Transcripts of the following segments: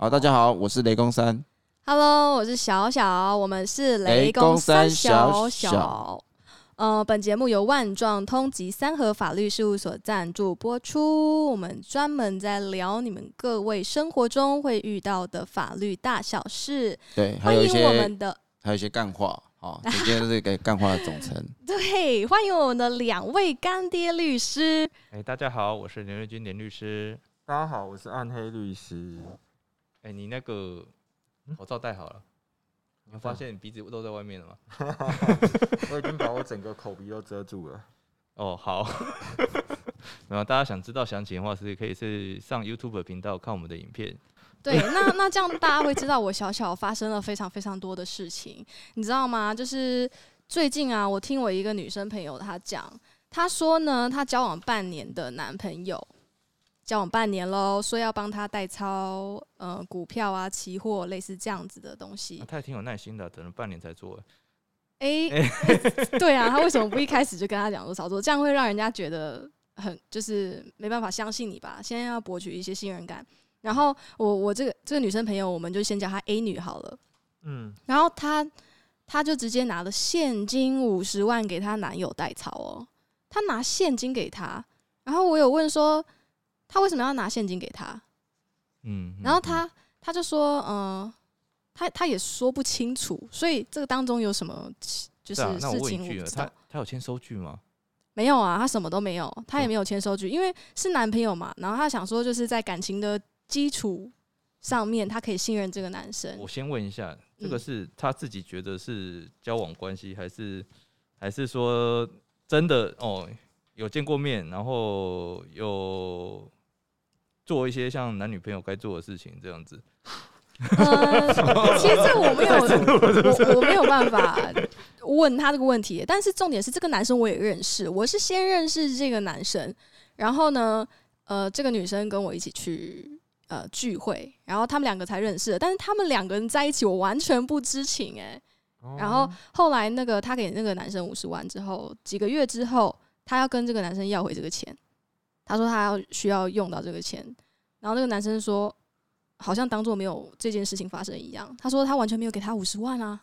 好，大家好，我是雷公三。Hello，我是小小，我们是雷公公三三小小小呃，本节目由万状通及三和法律事务所赞助播出。我们专门在聊你们各位生活中会遇到的法律大小事。对，还欢迎有一些我们的还有一些干话，好，今天是一个干话的总称。对，欢迎我们的两位干爹律师。哎、大家好，我是连瑞君连律师。大家好，我是暗黑律师。哎、你那个嗯口罩戴好了，你发现你鼻子露在外面了吗？我已经把我整个口鼻都遮住了。哦，好。然后大家想知道详情的话，是可以是上 YouTube 频道看我们的影片。对，那那这样大家会知道我小小发生了非常非常多的事情，你知道吗？就是最近啊，我听我一个女生朋友她讲，她说呢，她交往半年的男朋友，交往半年喽，说要帮他代操呃股票啊、期货类似这样子的东西啊、。他也挺有耐心的，等了半年才做。诶，对啊，他为什么不一开始就跟他讲说操作？这样会让人家觉得很就是没办法相信你吧？现在要博取一些信任感。然后我我这个这个女生朋友，我们就先叫她 A 女好了。嗯，然后她她就直接拿了现金五十万给她男友代操哦，她拿现金给他。然后我有问说，她为什么要拿现金给他？嗯，然后嗯他他就说，嗯、他他也说不清楚，所以这个当中有什么就是事情我不知道他。他有签收据吗？没有啊，他什么都没有，他也嗯没有签收据，因为是男朋友嘛。然后他想说，就是在感情的基础上面，他可以信任这个男生我。先问一下，这个嗯是他自己觉得是交往关系，还是还是说真的哦有见过面，然后有做一些像男女朋友该做的事情这样子？呃，其实这我没有，我我没有办法问他这个问题。但是重点是，这个男生我也认识，我是先认识这个男生，然后呢，呃，这个女生跟我一起去呃聚会，然后他们两个才认识的。但是他们两个人在一起，我完全不知情哎、然后后来那个他给那个男生五十万之后，几个月之后，他要跟这个男生要回这个钱，他说他要需要用到这个钱，然后那个男生说，好像当做没有这件事情发生一样。他说他完全没有给他五十万啊，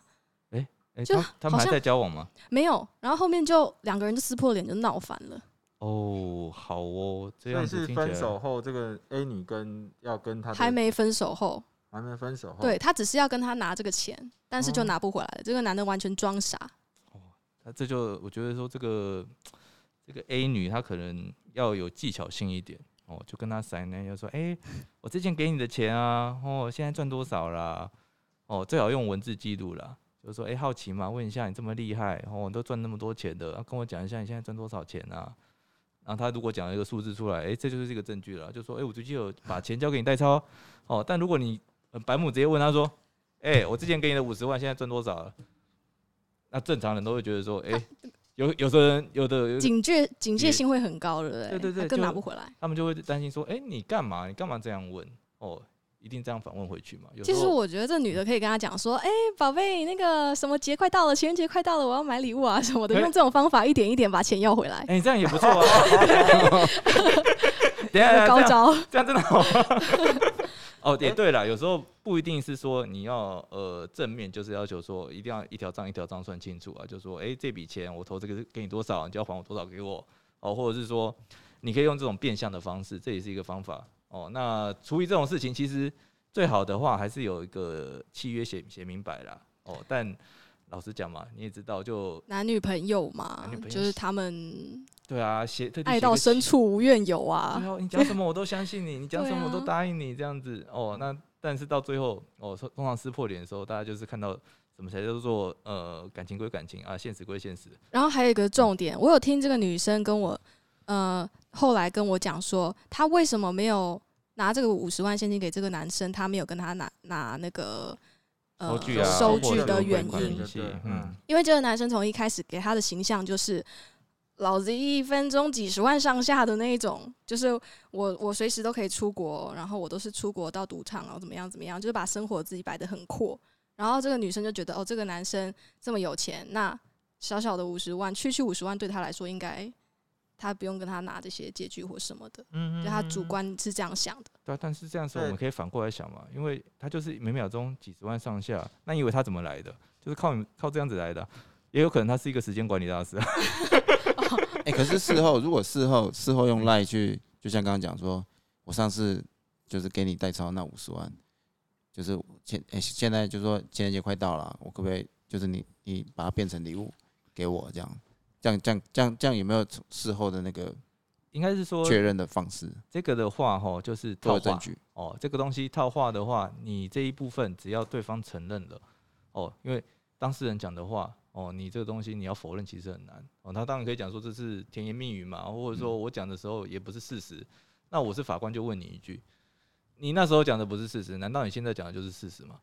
哎、就他他们还在交往吗？没有。然后后面就两个人就撕破脸，就闹翻了。哦，好哦，这样子分手后，这个 A 女跟要跟他的还没分手后，还没分手后，对，他只是要跟他拿这个钱，但是就哦拿不回来了。这个男的完全装傻。那这就我觉得说这个这个 A 女她可能要有技巧性一点哦，就跟他塞呢，就说哎、我之前给你的钱啊，哦，现在赚多少啦？哦，最好用文字记录啦，就是说哎、好奇嘛，问一下你这么厉害哦，你都赚那么多钱的，啊跟我讲一下你现在赚多少钱啊？然后他如果讲了一个数字出来，哎、这就是这个证据了，就说哎、我最近有把钱交给你代操哦，但如果你呃白母直接问他说，哎、我之前给你的五十万现在赚多少了？那正常人都会觉得说，哎、有有的人有的警戒警戒心会很高，对不对？对对更拿不回来。他们就会担心说，哎、你干嘛？你干嘛这样问？哦，一定这样反问回去嘛？其实我觉得这女的可以跟他讲说：“哎、宝贝，那个什么节快到了，情人节快到了，我要买礼物啊 什么的。”哎用这种方法一点一点把钱要回来，哎、你这样也不错啊。等一下，高招。这样真的好吗？哦，也对了，有时候不一定是说你要呃正面，就是要求说一定要一条账一条账算清楚啊，就说哎、这笔钱我投这个是给你多少，你就要还我多少给我哦，或者是说你可以用这种变相的方式，这也是一个方法哦。那处理这种事情，其实最好的话还是有一个契约写写明白啦哦。但老实讲嘛，你也知道就，男女朋友嘛就是他们对啊，写爱到深处无怨尤啊。对啊，你讲什么我都相信你，你讲什么我都答应你，这样子哦。那但是到最后哦，通通常撕破脸的时候，大家就是看到什么才叫做呃感情归感情啊，现实归现实。然后还有一个重点，我有听这个女生跟我，呃，后来跟我讲说，她为什么没有拿这个五十万现金给这个男生，她没有跟他拿拿那个呃收据的原因嗯，因为这个男生从一开始给他的形象就是。老子一分钟几十万上下的那一种，就是我我随时都可以出国，然后我都是出国到赌场，然后怎么样怎么样，就是把生活自己摆得很阔。然后这个女生就觉得，哦，这个男生这么有钱，那小小的五十万，区区五十万对他来说应该他不用跟他拿这些借据或什么的，嗯就他主观是这样想的。对啊，但是这样说我们可以反过来想嘛，因为他就是每秒钟几十万上下，那你以为他怎么来的？就是靠你靠这样子来的啊、也有可能他是一个时间管理大师啊。哎、可是事后如果事后事后用赖去，就像刚刚讲说，我上次就是给你代抄那五十万，就是现哎、现在就说情人节快到了，我可不可以就是你你把它变成礼物给我这样？这样这样这样这样有没有事后的那个应该是说确认的方式这个的话，哈，就是套话做证据？哦。这个东西套话的话，你这一部分只要对方承认了，哦，因为当事人讲的话，哦，你这个东西你要否认其实很难。哦，他当然可以讲说这是甜言蜜语嘛，或者说我讲的时候也不是事实。那我是法官就问你一句，你那时候讲的不是事实，难道你现在讲的就是事实吗？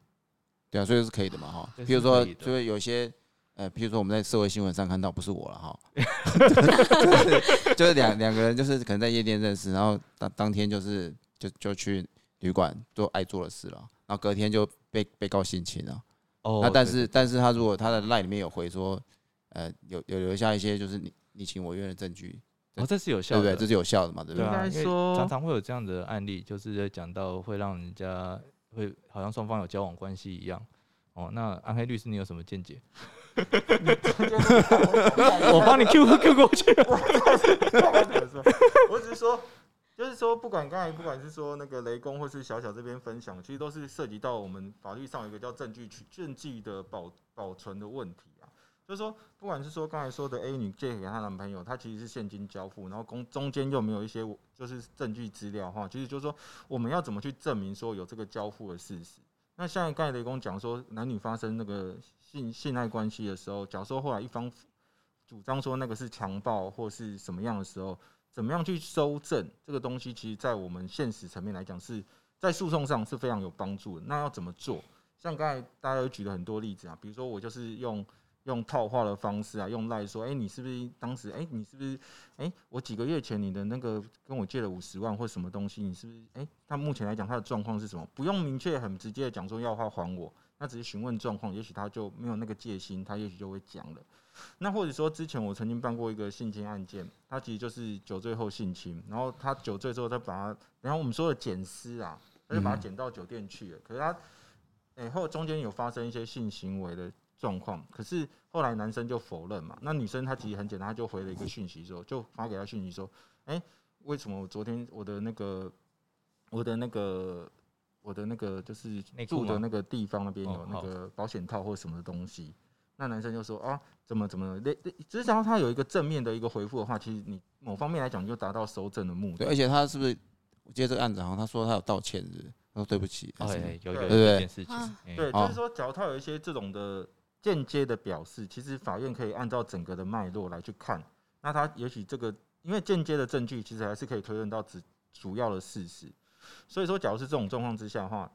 对啊，所以是可以的嘛哈。对比如说，就是有些呃，比如说我们在社会新闻上看到，不是我了哈，就是就是两两个人就是可能在夜店认识，然后当当天就是就就去旅馆做爱做的事了，然后隔天就被被告性侵了。哦那但是但是他如果他的赖里面有回说，呃，有有留下一些就是你你情我愿的证据，哦，这是有效的，不对？这是有效的嘛，对不对？应该因为说常常会有这样的案例，就是在讲到会让人家会好像双方有交往关系一样。哦，那安黑律师，你有什么见解？我帮你 Q Q 过去。我只是说，就是说，不管刚才不管是说那个雷公或是小小这边分享，其实都是涉及到我们法律上一个叫证据取证据的保保存的问题啊。就是说，不管是说刚才说的 A 女借给她男朋友，她其实是现金交付，然后公中间又没有一些就是证据资料的话，其实就是说我们要怎么去证明说有这个交付的事实？那像刚才雷公讲说，男女发生那个性性爱关系的时候，假如说后来一方主张说那个是强暴或是什么样的时候，怎么样去收证这个东西，其实在我们现实层面来讲，是在诉讼上是非常有帮助的。那要怎么做？像刚才大家有举了很多例子啊，比如说我就是用用套话的方式啊，用赖说，哎、你是不是当时，哎、你是不是，哎、我几个月前你的那个跟我借了五十万或什么东西，你是不是，哎、他目前来讲他的状况是什么？不用明确很直接的讲说要他还我，那只是询问状况，也许他就没有那个戒心，他也许就会讲了。那或者说，之前我曾经办过一个性侵案件，他其实就是酒醉后性侵，然后他酒醉之后再把他，然后我们说的捡尸啊，他就把他嗯捡到酒店去了。可是他，哎、后中间有发生一些性行为的状况，可是后来男生就否认嘛，那女生她其实很简单，她就回了一个讯息说，就发给他讯息说，哎、为什么我昨天我的那个我的那个我的那个就是住的那个地方那边哦有那好个保险套或什么东西，那男生就说啊，怎么怎么类，类只是只要他有一个正面的一个回复的话，其实你某方面来讲就达到收证的目对，的。而且他是不是我记得这个案子好像他说他有道歉，是不是？他说对不起，哎有有有对对这件事情对，哦就是说，假如他有一些这种的间接的表示，其实法院可以按照整个的脉络来去看。那他也许这个，因为间接的证据其实还是可以推论到主主要的事实。所以说，假如是这种状况之下的话，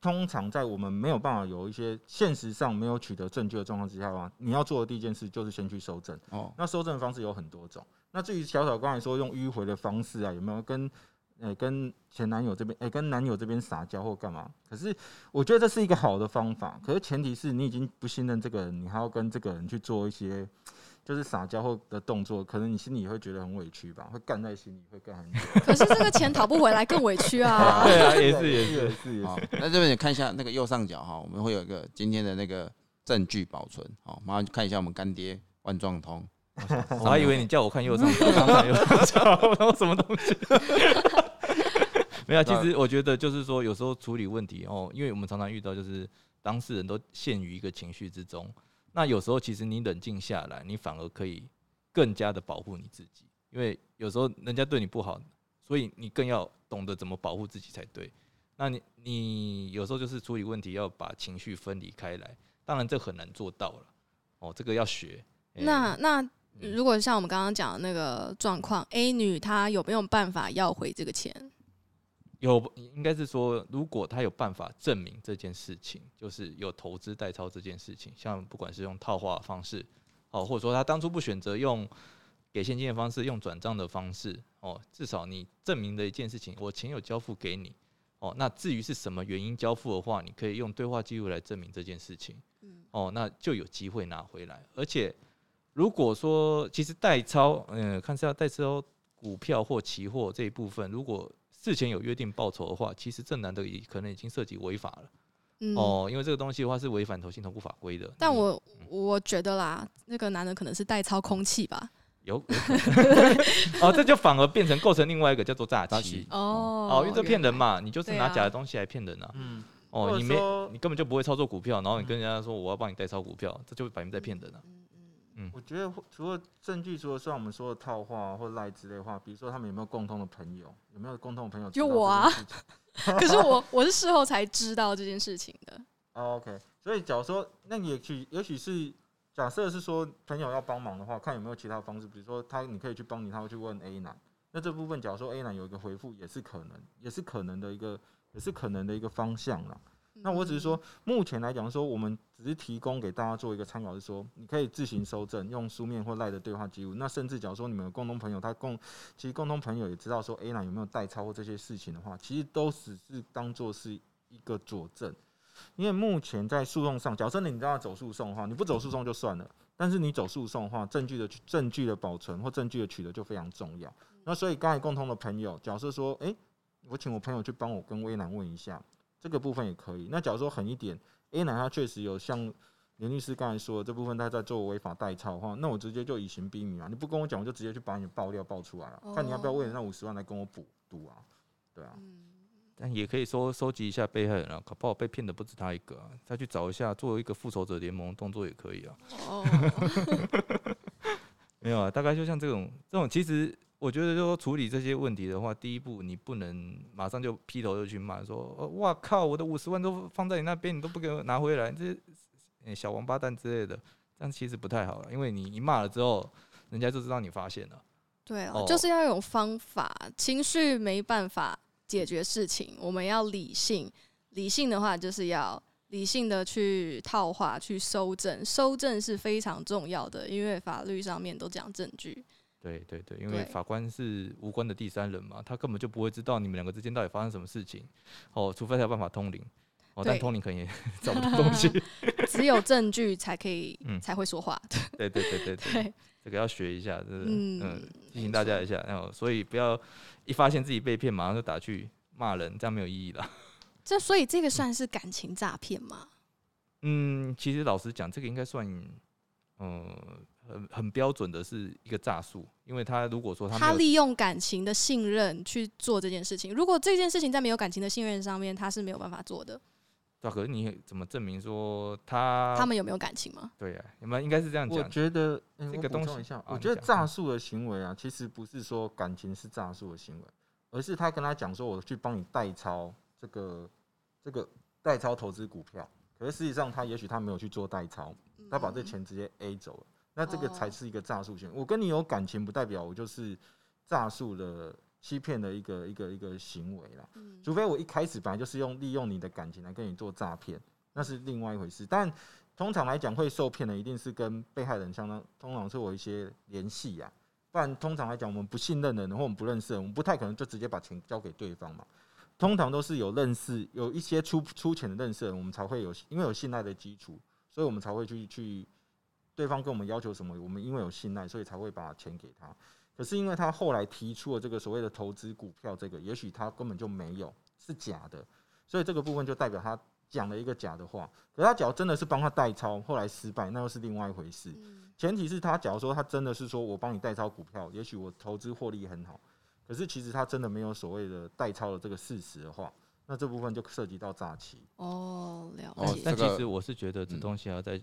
通常在我们没有办法有一些现实上没有取得证据的状况之下的话，你要做的第一件事就是先去收证。哦，那收证的方式有很多种。那至于小小刚才说用迂回的方式啊，有没有跟呃跟前男友这边，哎、跟男友这边撒娇或干嘛？可是我觉得这是一个好的方法，可是前提是你已经不信任这个人，你还要跟这个人去做一些就是撒娇后的动作，可能你心里也会觉得很委屈吧，会干在心里，会干很久。可是这个钱讨不回来更委屈啊！对啊，也是也也是是也是也好。，那这边你看一下那个右上角哈，我们会有一个今天的那个证据保存，好，马上看一下我们干爹万状通，我还以为你叫我看右上角，右上角，然后什么东西？没有，其实我觉得就是说，有时候处理问题哦，因为我们常常遇到就是当事人都陷于一个情绪之中，那有时候其实你冷静下来，你反而可以更加的保护你自己，因为有时候人家对你不好，所以你更要懂得怎么保护自己才对。那你你有时候就是处理问题要把情绪分离开来，当然这很难做到了，哦，这个要学。哎那那嗯如果像我们刚刚讲的那个状况，A 女她有没有办法要回这个钱？有应该是说，如果他有办法证明这件事情，就是有投资代抄这件事情，像不管是用套话的方式，哦，或者说他当初不选择用给现金的方式，用转账的方式，哦，至少你证明的一件事情，我钱有交付给你，哦，那至于是什么原因交付的话，你可以用对话记录来证明这件事情，嗯，哦，那就有机会拿回来，而且如果说其实代抄，呃，看是要代抄股票或期货这一部分，如果事前有约定报酬的话，其实这男的已可能已经涉及违法了、嗯，哦，因为这个东西的话是违反投信投顾法规的。但我我觉得啦，那个男的可能是代操空气吧。有有 哦，这就反而变成构成另外一个叫做诈欺哦哦，因为这骗人嘛，你就是拿假的东西来骗人啊。嗯，哦，你没你根本就不会操作股票，然后你跟人家说我要帮你代操股票，这就摆明在骗人啊。我觉得除了证据，除了像我们说的套话或赖之类的话，比如说他们有没有共同的朋友，有没有共同的朋友知道就我啊 可是我我是事后才知道这件事情的。哦 OK，所以假如说，那也许也许是假设是说朋友要帮忙的话，看有没有其他方式，比如说他你可以去帮你，他会去问 A 男。那这部分假如说 A 男有一个回复，也是可能，也是可能的一个，也是可能的一个方向啦。那我只是说，目前来讲说，我们只是提供给大家做一个参考，是说你可以自行收证，用书面或赖的对话记录。那甚至假如说你们有共同朋友，他共其实共同朋友也知道说 A 男有没有代抄或这些事情的话，其实都只是当做是一个佐证。因为目前在诉讼上，假设你知道走诉讼的话，你不走诉讼就算了，但是你走诉讼的话，证据的证据的保存或证据的取得就非常重要。那所以刚才共同的朋友，假设说，诶，我请我朋友去帮我跟威南问一下，这个部分也可以。那假如说狠一点，A 男他确实有像刘律师刚才说的这部分他在做违法代抄的话，那我直接就以刑逼民啊！你不跟我讲，我就直接去把你爆料爆出来了，看你要不要为了那五十万来跟我补赌啊？对啊，但也可以说收集一下被害人啊，搞不好被骗的不止他一个啊，再去找一下，做一个复仇者联盟动作也可以啊。哦，没有啊，大概就像这种这种，其实我觉得就说处理这些问题的话，第一步你不能马上就劈头就去骂说，呃哇靠，我的五十万都放在你那边，你都不给我拿回来，这、呃小王八蛋之类的，这样其实不太好了，因为你一骂了之后，人家就知道你发现了。对啊，哦就是要有方法，情绪没办法解决事情，我们要理性。理性的话，就是要理性的去套话、去收证，收证是非常重要的，因为法律上面都讲证据。对对对，因为法官是无关的第三人嘛，他根本就不会知道你们两个之间到底发生什么事情，哦，除非他有办法通灵，哦，但通灵可能也 找不到东西。只有证据才可以、嗯才会说话。对对对对对，对，这个要学一下，这是嗯嗯，提醒大家一下，然后所以不要一发现自己被骗，马上就打去骂人，这样没有意义啦。这所以这个算是感情诈骗吗？嗯，其实老实讲，这个应该算，嗯，很很标准的是一个诈术，因为他如果说他他利用感情的信任去做这件事情。如果这件事情在没有感情的信任上面，他是没有办法做的。对啊，可是你怎么证明说他他们有没有感情吗？对啊，有没有应该是这样讲我？觉得，欸这个东西我觉得诈术的行为啊，其实不是说感情是诈术的行为，而是他跟他讲说，我去帮你代抄这个这个代抄投资股票，可是实际上他也许他没有去做代抄，他把这钱直接 A 走了，那这个才哦是一个诈术行为。我跟你有感情，不代表我就是诈术的欺骗的一个一个一个行为啦。嗯除非我一开始本来就是用利用你的感情来跟你做诈骗，那是另外一回事。但通常来讲，会受骗的一定是跟被害人相当，通常是有一些联系呀。不然通常来讲，我们不信任的人或我们不认识的人，我们不太可能就直接把钱交给对方嘛。通常都是有认识，有一些出出钱的认识的人，我们才会有，因为有信赖的基础，所以我们才会去去对方跟我们要求什么，我们因为有信赖，所以才会把钱给他。可是因为他后来提出了这个所谓的投资股票，这个也许他根本就没有，是假的，所以这个部分就代表他讲了一个假的话。可是他假如真的是帮他代抄，后来失败，那又是另外一回事。前提是他假如说他真的是说我帮你代抄股票，也许我投资获利很好，可是其实他真的没有所谓的代抄的这个事实的话，那这部分就涉及到诈欺。哦，了哦解。但这个其实我是觉得这嗯东西要再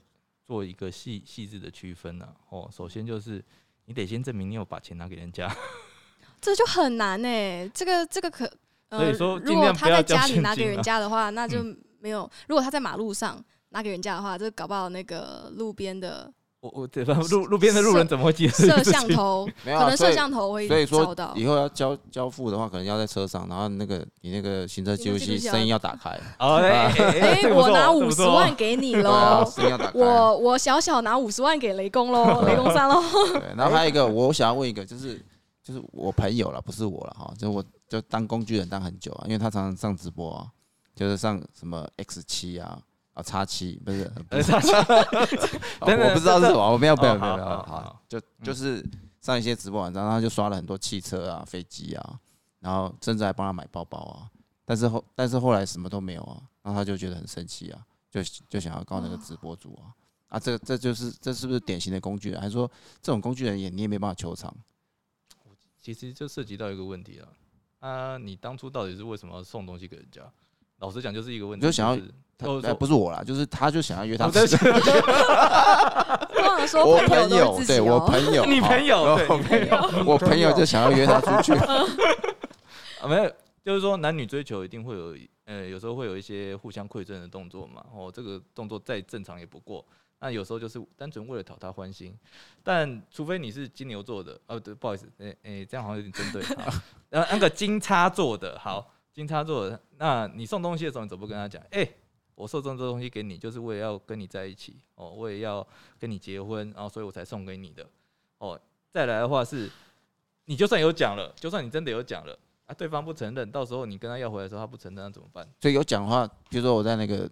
做一个细细致的区分呢。哦，首先就是你得先证明你有把钱拿给人家，这就很难呢、这个这个可，呃、所以说如果他在家里拿给人家的话，那 就没有；如果他在马路上拿给人家的话，这搞不好那个路边的我我对吧？路路边的路人怎么会记得摄？像头，没有啊，可能摄像头会所以说。以后要交交付的话，可能要在车上，然后那个你那个行车记录器声音要打开，哦，哎我拿五十万给你喽，声音要打开。我我小小拿五十万给雷公喽，雷公三喽。对，然后还有一个，我想要问一个，就是就是我朋友了，不是我了哈，就我就当工具人当很久啊，因为他常常上直播啊，就是上什么 X 七啊，啊啊，叉七不是，不呃，是大家哦 等等我不知道是什么，我没有没有哦没有没有，好就就是上一些直播网站，然后他就刷了很多汽车啊、飞机啊，然后甚至还帮他买包包啊，但是后但是后来什么都没有啊，然后他就觉得很生气啊，就就想要告那个直播主啊，啊，这这就是这是不是典型的工具人？还是说这种工具人也你也没办法求偿？其实就涉及到一个问题了啊，你当初到底是为什么要送东西给人家？老实讲，就是一个问题，就想要是他哎不是我啦，就是他就想要约他哦对不起通常说我朋友对我哦。朋友，你朋友我朋友，我朋友就想要约他出去，啊，没有，就是说男女追求一定会有，呃，有时候会有一些互相馈赠的动作嘛。哦，这个动作再正常也不过。那有时候就是单纯为了讨他欢心，但除非你是金牛座的，哦，对，不好意思，诶、诶、这样好像有点针对。然后，那个金叉座的，好，金叉座，那你送东西的时候，你怎么不跟他讲？哎、我送这么多东西给你，就是为了要跟你在一起，哦，我也要跟你结婚，然后所以我才送给你的。哦，再来的话是，你就算有讲了，就算你真的有讲了。啊，对方不承认，到时候你跟他要回来的时候，他不承认，那怎么办？所以有讲话，比如说我在那个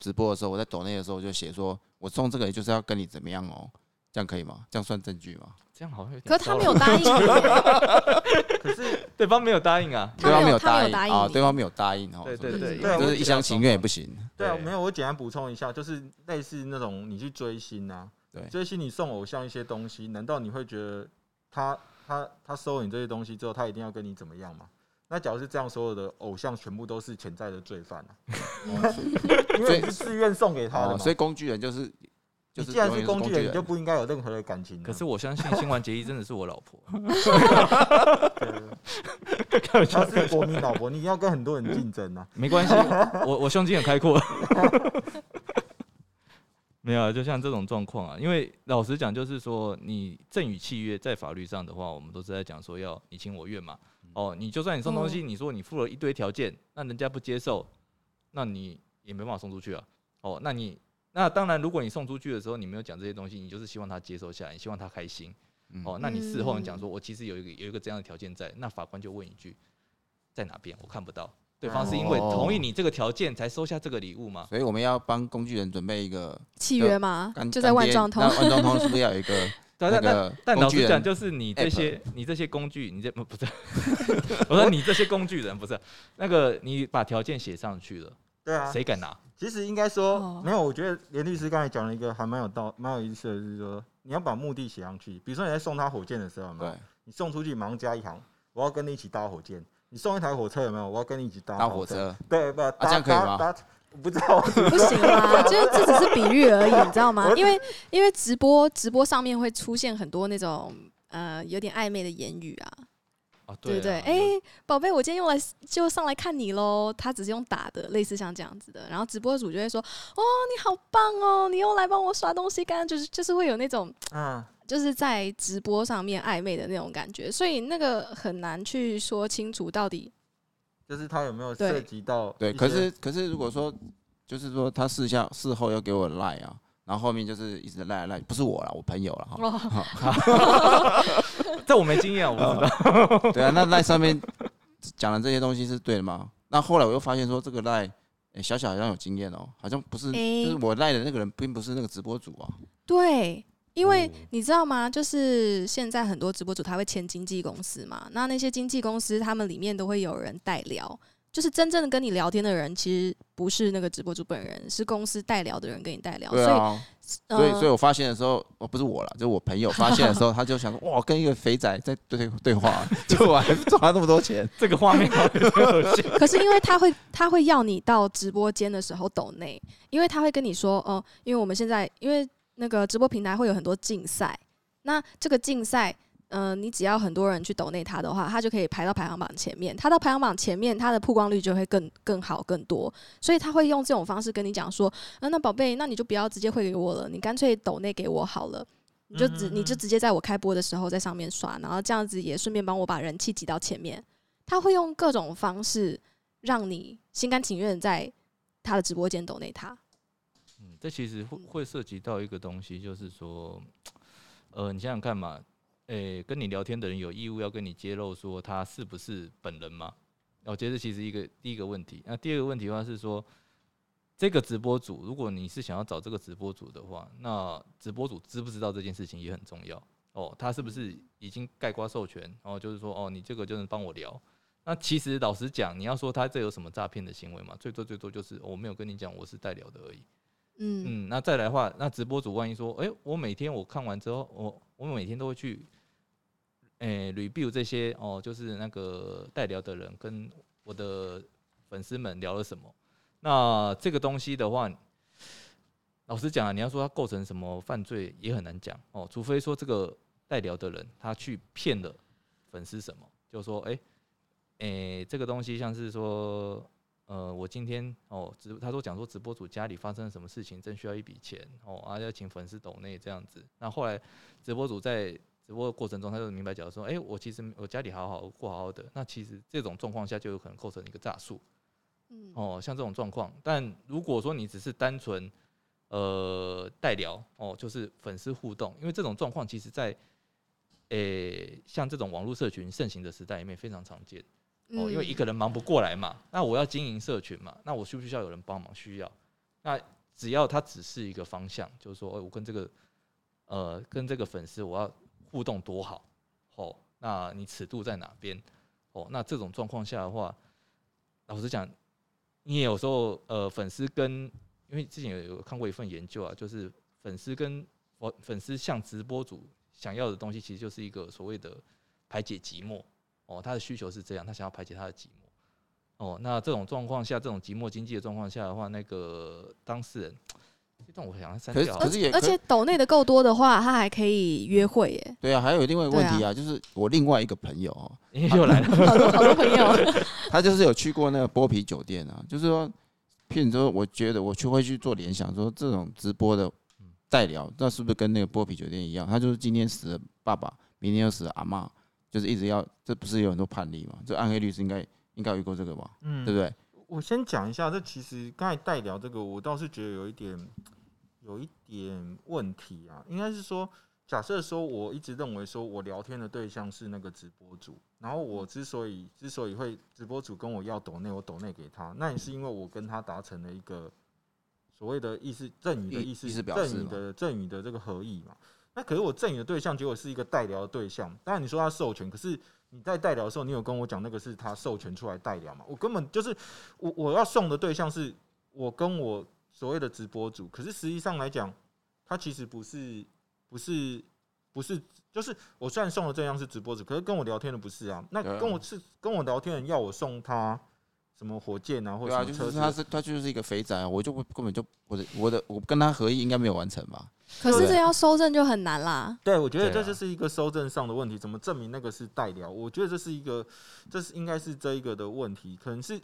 直播的时候，我在抖内的时候，我就写说我送这个就是要跟你怎么样哦，这样可以吗？这样算证据吗？这样好像有点可是他没有答应，可是 对方没有答应啊。对方没有答应啊，对方没有答应哦，对对对就是一厢情愿也不行。对啊，对没有，我简单补充一下，就是类似那种你去追星啊，对追星你送偶像一些东西，难道你会觉得他他他收了你这些东西之后，他一定要跟你怎么样吗？那假如是这样，所有的偶像全部都是潜在的罪犯啊，因为你是自愿送给他的哦，嘛。所以工具人就是就你既然是工具人，你就不应该有任何的感情啊。可是我相信新完结衣真的是我老婆，对他 是国民老婆，你要跟很多人竞争啊。没关系，我我胸襟很开阔。没有啊，就像这种状况啊，因为老实讲，就是说你赠与契约在法律上的话，我们都是在讲说要你情我愿嘛。哦，你就算你送东西，你说你付了一堆条件，那人家不接受，那你也没办法送出去啊。哦，那你那当然，如果你送出去的时候你没有讲这些东西，你就是希望他接受下来，你希望他开心。嗯哦，那你事后你讲说，我其实有一个有一个这样的条件在，那法官就问一句，在哪边？我看不到。对方是因为同意你这个条件才收下这个礼物吗？所以我们要帮工具人准备一个契约吗？就在万状通那。万状通是不是要有一个 对，但但那个但老实讲，就是你这些你这些工具，你这不不是，我说你这些工具人不是那个你把条件写上去了，对啊，谁敢拿？其实应该说、哦没有，我觉得连律师刚才讲了一个还蛮有道、蛮有意思的，是说你要把目的写上去。比如说你在送他火箭的时候，有没有对你送出去马上加一行，我要跟你一起搭火箭。你送一台火车有没有？我要跟你一起搭搭火。车，对，不，搭这样可以吗搭搭不知道，不行啦，就是这只是比喻而已，你知道吗？因为因为直播直播上面会出现很多那种呃有点暧昧的言语啊，啊，对不对？啊哎、宝贝，我今天用来就上来看你喽。他只是用打的，类似像这样子的。然后直播主就会说：“哦，你好棒哦，你又来帮我刷东西。”刚刚就是就是会有那种嗯，就是在直播上面暧昧的那种感觉，所以那个很难去说清楚到底。就是他有没有涉及到对，可是可是如果说就是说他事下事后要给我赖啊，然后后面就是一直赖赖，不是我了，我朋友了哈。哦，这我没经验，我不知道。对啊，那赖上面讲的这些东西是对的吗？那后来我又发现说这个赖。诶小小好像有经验哦，好像不是，诶就是我赖的那个人，并不是那个直播主啊。对，因为哦你知道吗？就是现在很多直播主他会签经纪公司嘛，那那些经纪公司他们里面都会有人代聊，就是真正的跟你聊天的人，其实不是那个直播主本人，是公司代聊的人跟你代聊。所以，对啊，呃所以所以我发现的时候，哦不是我了，就是我朋友发现的时候，他就想说，哇，跟一个肥仔在对对话，就我还赚了那么多钱。这个画面好恶心。可是因为他会他会要你到直播间的时候抖内，因为他会跟你说，哦、因为我们现在因为那个直播平台会有很多竞赛，那这个竞赛。嗯、你只要很多人去抖内他的话，他就可以排到排行榜前面。他到排行榜前面，他的曝光率就会更更好更多。所以他会用这种方式跟你讲说，啊，那宝贝，那你就不要直接汇给我了，你干脆抖内给我好了。你就直你就直接在我开播的时候在上面刷，然后这样子也顺便帮我把人气挤到前面。他会用各种方式让你心甘情愿在他的直播间抖内他。嗯，这其实会会涉及到一个东西，就是说，呃，你想想看嘛，诶、跟你聊天的人有义务要跟你揭露说他是不是本人吗？我觉得其实一个第一个问题。那第二个问题的话是说，这个直播主，如果你是想要找这个直播主的话，那直播主知不知道这件事情也很重要哦。他是不是已经盖瓜授权？哦，就是说，哦，你这个就能帮我聊。那其实老实讲，你要说他这有什么诈骗的行为嘛？最多最多就是我没有跟你讲我是代聊的而已。嗯嗯，那再来的话，那直播主万一说，哎、我每天我看完之后，我我每天都会去，诶、review 这些哦，就是那个代聊的人跟我的粉丝们聊了什么。那这个东西的话，老实讲啊，你要说它构成什么犯罪也很难讲哦，除非说这个代聊的人他去骗了粉丝什么，就说，哎、诶、这个东西像是说，呃，我今天哦，直他说讲说直播主家里发生了什么事情，正需要一笔钱哦，啊要请粉丝抖内这样子。那后来直播主在直播的过程中，他就明白讲说，哎、我其实我家里好好过好好的。那其实这种状况下就有可能构成一个诈术嗯哦，像这种状况。但如果说你只是单纯呃代聊哦，就是粉丝互动，因为这种状况其实在诶、像这种网络社群盛行的时代里面非常常见。哦，因为一嗯个人忙不过来嘛，那我要经营社群嘛，那我需不需要有人帮忙？需要。那只要他只是一个方向，就是说，哎、我跟这个呃跟这个粉丝我要互动多好，哦，那你尺度在哪边？哦，那这种状况下的话，老实讲，你也有时候呃粉丝跟，因为之前有有看过一份研究啊，就是粉丝跟粉粉丝向直播主想要的东西，其实就是一个所谓的排解寂寞。哦，他的需求是这样，他想要排解他的寂寞。哦，那这种状况下，这种寂寞经济的状况下的话，那个当事人，这段我想要删可是掉好了。可是也可而且抖内的够多的话，他还可以约会耶，对啊，还有另外一个问题啊，就是我另外一个朋友哦，又来了，好多好多朋友。他就是有去过那个剥皮酒店啊，就是说譬如说，我觉得我就会去做联想，说这种直播的代聊，那是不是跟那个剥皮酒店一样？他就是今天死了爸爸，明天又死了阿嬷，就是一直要，这不是有很多判例嘛？这暗黑律师应该应该有遇过这个吧？嗯对不对？我先讲一下，这其实刚才代聊这个，我倒是觉得有一点有一点问题啊。应该是说，假设说我一直认为说我聊天的对象是那个直播主，然后我之所以之所以会直播主跟我要抖内，我抖内给他，那也是因为我跟他达成了一个所谓的意思赠予的意意思，意思表赠示嘛予的赠予的这个合意嘛。那可是我赠予的对象结果是一个代聊的对象，当然你说他授权，可是你在代聊的时候，你有跟我讲那个是他授权出来代聊嘛？我根本就是我我要送的对象是我跟我所谓的直播主，可是实际上来讲，他其实不是不是不是，就是我虽然送的这样是直播主，可是跟我聊天的不是啊。那跟我是跟我聊天的人要我送他什么火箭啊，或者什么车子，就是他是他就是一个肥宅啊，我就根本就我的我的我跟他合意应该没有完成吧？可是这要收证就很难啦。对，我觉得这就是一个收证上的问题，怎么证明那个是代聊？我觉得这是一个，这是应该是这一个的问题，可能是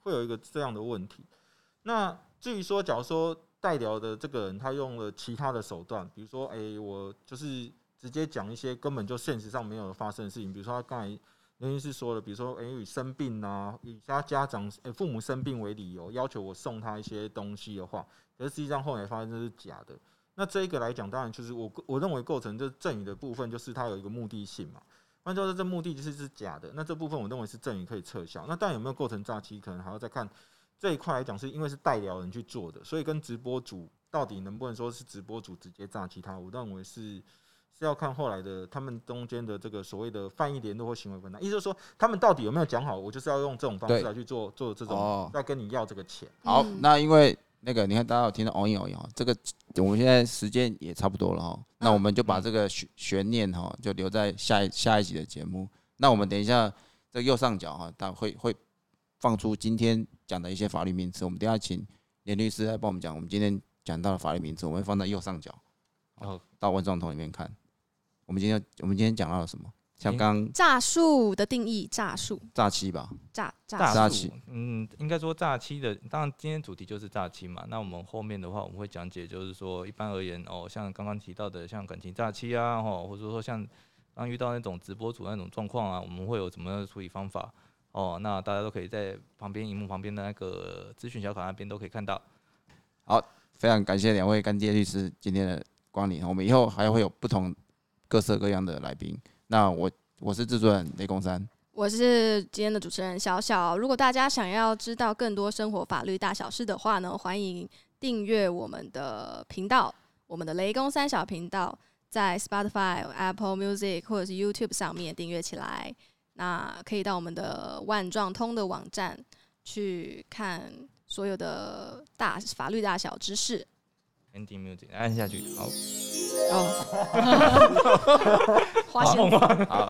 会有一个这样的问题。那至于说，假如说代聊的这个人他用了其他的手段，比如说，哎、我就是直接讲一些根本就现实上没有发生的事情，比如说他刚才刘律师说了，比如说，哎、以生病啊，以他家长、父母生病为理由，要求我送他一些东西的话，可是实际上后来发现这是假的。那这一个来讲，当然就是我我认为构成这赠与的部分，就是它有一个目的性嘛。换句话说，这目的就是是假的，那这部分我认为是赠与可以撤销。那当然有没有构成诈欺，可能还要再看这一块来讲，是因为是代聊人去做的，所以跟直播主到底能不能说是直播主直接炸其他，我认为是是要看后来的他们中间的这个所谓的犯意联络或行为分担，意思就是说他们到底有没有讲好，我就是要用这种方式对。来去做做这哦。种要跟你要这个钱。好，嗯。那因为那个你看大家有听到哦音哦音哦，这个我们现在时间也差不多了哈，那我们就把这个悬悬念哈就留在下一下一集的节目。那我们等一下这右上角哈，它会会放出今天讲的一些法律名词，我们等下请连律师来帮我们讲我们今天讲到的法律名词，我们会放在右上角，然后，到万状筒里面看。我们今天我们今天讲到了什么？像刚诈术的定义，诈术，诈欺吧，诈诈。诈欺，嗯，应该说诈欺的，当然今天主题就是诈欺嘛。那我们后面的话，我们会讲解，就是说一般而言哦，像刚刚提到的，像感情诈欺啊，哦，或者说像刚遇到那种直播主那种状况啊，我们会有怎么样的处理方法哦？那大家都可以在旁边荧幕旁边的那个资讯小卡那边都可以看到。好非常感谢两位干爹律师今天的光临，我们以后还会有不同各色各样的来宾。那我我是制作人雷公山，我是今天的主持人小小。如果大家想要知道更多生活法律大小事的话呢，欢迎订阅我们的频道，我们的雷公三小频道，在 Spotify、Apple Music 或者是 YouTube 上面订阅起来。那可以到我们的万状通的网站去看所有的大法律大小知识。ending music 按下去，好，哦，花钱。好。